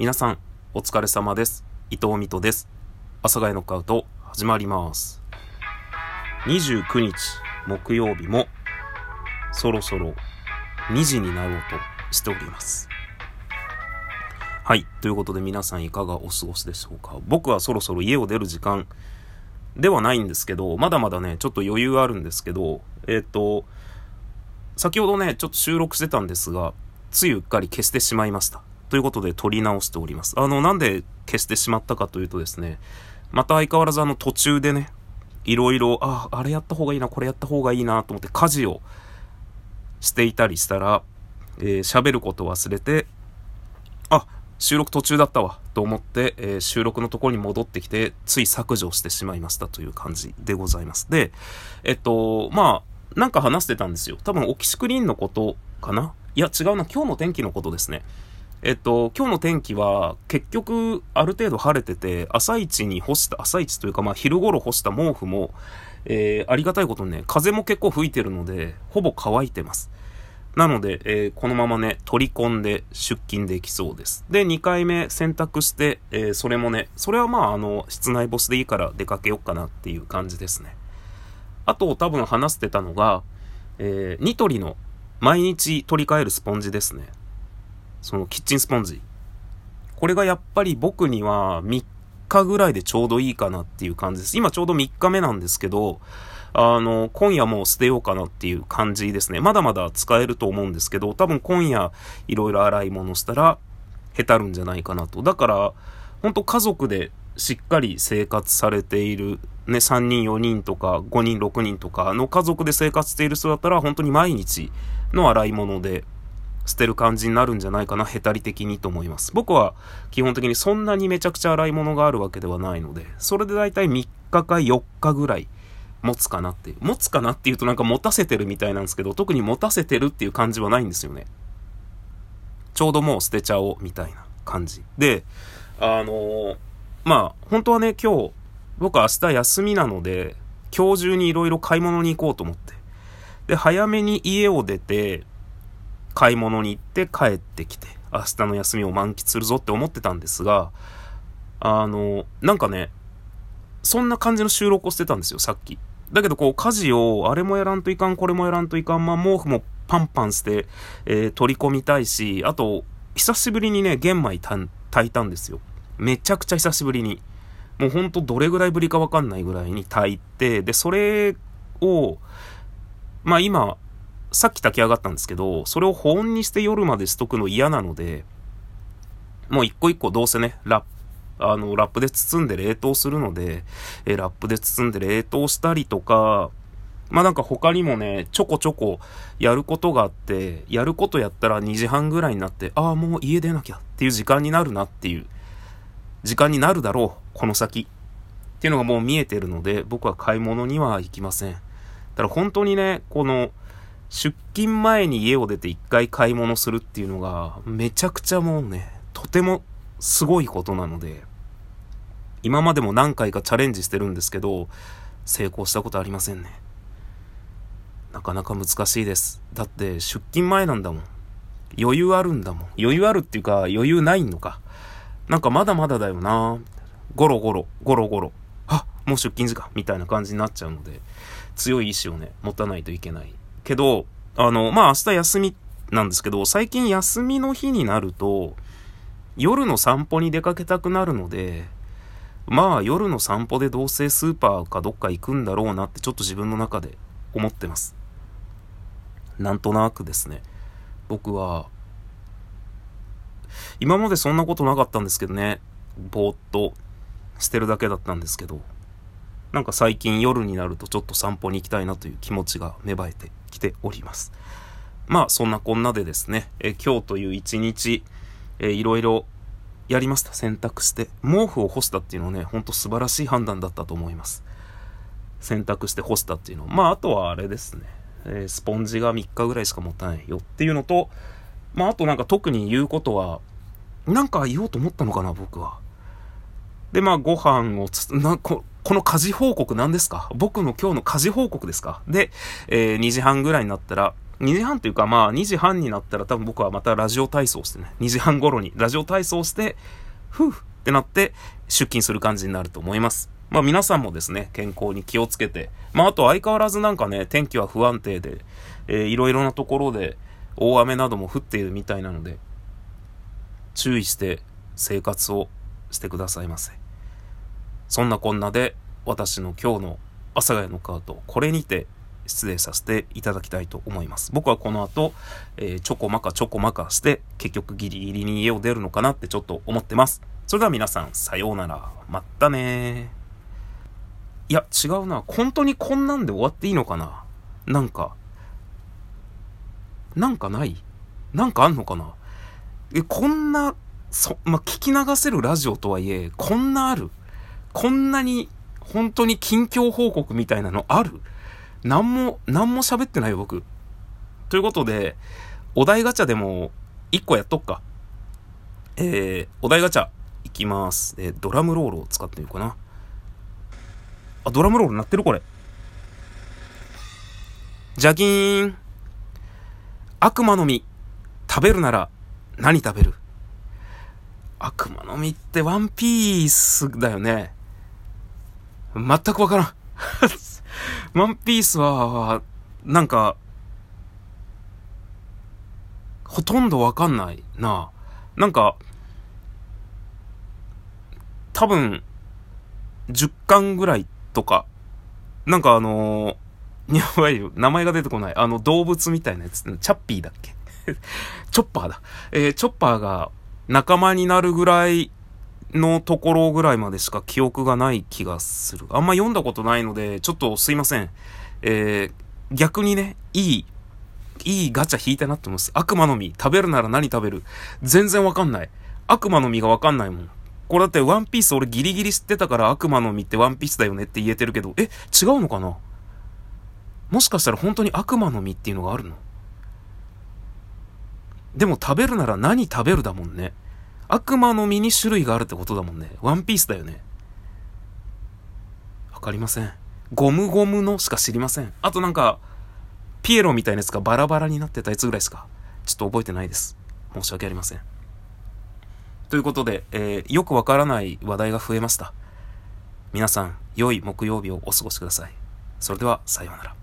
皆さん、お疲れ様です。伊藤美斗です。阿佐ヶ谷ノックアウト、始まります。29日、木曜日も、そろそろ2時になろうとしております。はい。ということで皆さんいかがお過ごしでしょうか僕はそろそろ家を出る時間ではないんですけど、まだまだね、ちょっと余裕あるんですけど、えっ、と、先ほどね、ちょっと収録してたんですが、ついうっかり消してしまいました。ということで撮り直しております。あの、なんで消してしまったかというとですね、また相変わらずあの途中でね、いろいろ、あ、あれやった方がいいな、これやった方がいいなと思って家事をしていたりしたら、えー喋ることを忘れて、あ、収録途中だったわ、と思って、えー収録のところに戻ってきて、つい削除してしまいましたという感じでございます。で、えっと、まあ、なんか話してたんですよ。多分、オキシクリーンのことかな？いや、違うな、今日の天気のことですね。えっと、今日の天気は、結局、ある程度晴れてて、朝一に干した、朝一というか、まあ、昼頃干した毛布も、えーありがたいことにね、風も結構吹いてるので、ほぼ乾いてます。なので、えーこのままね、取り込んで出勤できそうです。で、2回目洗濯して、えーそれもね、それはまあ、あの、室内干しでいいから出かけようかなっていう感じですね。あと、多分話してたのが、えーニトリの毎日取り替えるスポンジですね。そのキッチンスポンジ。これがやっぱり僕には3日ぐらいでちょうどいいかなっていう感じです。今ちょうど3日目なんですけど、あの、今夜もう捨てようかなっていう感じですね。まだまだ使えると思うんですけど、多分今夜いろいろ洗い物したら、へたるんじゃないかなと。だから、本当家族でしっかり生活されている、ね、3人、4人とか、5人、6人とかの家族で生活している人だったら、本当に毎日の洗い物で捨てる感じになるんじゃないかな、へたり的にと思います。僕は基本的にそんなにめちゃくちゃ洗い物があるわけではないので、それでだいたい3日か4日ぐらい持つかなっていう。持つかなっていうとなんか持たせてるみたいなんですけど、特に持たせてるっていう感じはないんですよね。ちょうどもう捨てちゃおうみたいな感じ。で、あのーまあ、本当はね、今日、僕明日休みなので、今日中にいろいろ買い物に行こうと思って。で、早めに家を出て、買い物に行って帰ってきて、明日の休みを満喫するぞって思ってたんですが、あの、なんかね、そんな感じの収録をしてたんですよ、さっき。だけど、こう、家事を、あれもやらんといかん、これもやらんといかん、まあ、毛布もパンパンして、えー取り込みたいし、あと、久しぶりにね、玄米炊いたんですよ。めちゃくちゃ久しぶりに。もうほんとどれぐらいぶりかわかんないぐらいに炊いて、で、それを、まあ今、さっき炊き上がったんですけど、それを保温にして夜までしとくの嫌なので、もう一個一個どうせね、ラップ、あの、ラップで包んで冷凍するので、えラップで包んで冷凍したりとか、まあなんか他にもね、ちょこちょこやることがあって、やることやったら2時半ぐらいになって、ああ、もう家出なきゃっていう時間になるなっていう、時間になるだろう、この先。っていうのがもう見えてるので、僕は買い物には行きません。だから本当にね、この、出勤前に家を出て一回買い物するっていうのが、めちゃくちゃもうね、とてもすごいことなので、今までも何回かチャレンジしてるんですけど、成功したことありませんね。なかなか難しいです。だって出勤前なんだもん。余裕あるんだもん。余裕あるっていうか余裕ないのか。なんかまだまだだよなゴロゴロ、ゴロゴロ。あ、もう出勤時間みたいな感じになっちゃうので、強い意志をね、持たないといけない。けど、あの、まあ明日休みなんですけど、最近休みの日になると、夜の散歩に出かけたくなるので、まあ夜の散歩でどうせスーパーかどっか行くんだろうなってちょっと自分の中で思ってます。なんとなくですね。僕は、今までそんなことなかったんですけどね。ぼーっとしてるだけだったんですけど、なんか最近夜になるとちょっと散歩に行きたいなという気持ちが芽生えてきております。まあそんなこんなでですね、え今日という一日、えいろいろやりました。洗濯して。毛布を干したっていうのはね、ほんと素晴らしい判断だったと思います。洗濯して干したっていうの。まああとはあれですね、えースポンジが3日ぐらいしか持たないよっていうのと、まああとなんか特に言うことは、なんか言おうと思ったのかな、僕は。で、まあ、ご飯をつ、な、こ、この家事報告何ですか？僕の今日の家事報告ですか？で、えー2時半ぐらいになったら、2時半っていうかまあ2時半になったら多分僕はまたラジオ体操してね、2時半頃にラジオ体操して、ふうってなって出勤する感じになると思います。まあ皆さんもですね、健康に気をつけて、まああと相変わらずなんかね、天気は不安定で、えー、いろいろなところで大雨なども降っているみたいなので、注意して生活をしてくださいませ。そんなこんなで私の今日の阿佐ヶ谷のカート、これにて失礼させていただきたいと思います。僕はこの後、えー、ちょこまかちょこまかして、結局ギリギリに家を出るのかなってちょっと思ってます。それでは皆さん、さようなら。またねいや、違うな。本当にこんなんで終わっていいのかななんか、なんかない？なんかあんのかな？え、こんな、そ、まあ、聞き流せるラジオとはいえ、こんなある？こんなに、本当に近況報告みたいなのある？なんも、なんも喋ってないよ、僕。ということで、お題ガチャでも、一個やっとくか。えー、お題ガチャ、いきます。えー、ドラムロールを使ってみようかな。あ、ドラムロール鳴ってるこれ。ジャキーン。悪魔の実、食べるなら何食べる？悪魔の実ってワンピースだよね。全くわからん。ワンピースは、なんか、ほとんどわかんないな。なんか、多分、10巻ぐらいとか、なんかあのー、やばいよ。名前が出てこない。あの動物みたいなやつ。チャッピーだっけ？チョッパーだ。えー、チョッパーが仲間になるぐらいのところぐらいまでしか記憶がない気がする。あんま読んだことないので、ちょっとすいません。えー、逆にね、いい、いいガチャ引いたなって思います。悪魔の実、食べるなら何食べる？全然わかんない。悪魔の実がわかんないもん。これだってワンピース俺ギリギリ知ってたから悪魔の実ってワンピースだよねって言えてるけど、え、違うのかな？もしかしたら本当に悪魔の実っていうのがあるの？でも食べるなら何食べるだもんね。悪魔の実に種類があるってことだもんね。ワンピースだよね。わかりません。ゴムゴムのしか知りません。あとなんか、ピエロみたいなやつがバラバラになってたやつぐらいですか。ちょっと覚えてないです。申し訳ありません。ということで、えー、よくわからない話題が増えました。皆さん、良い木曜日をお過ごしください。それでは、さようなら。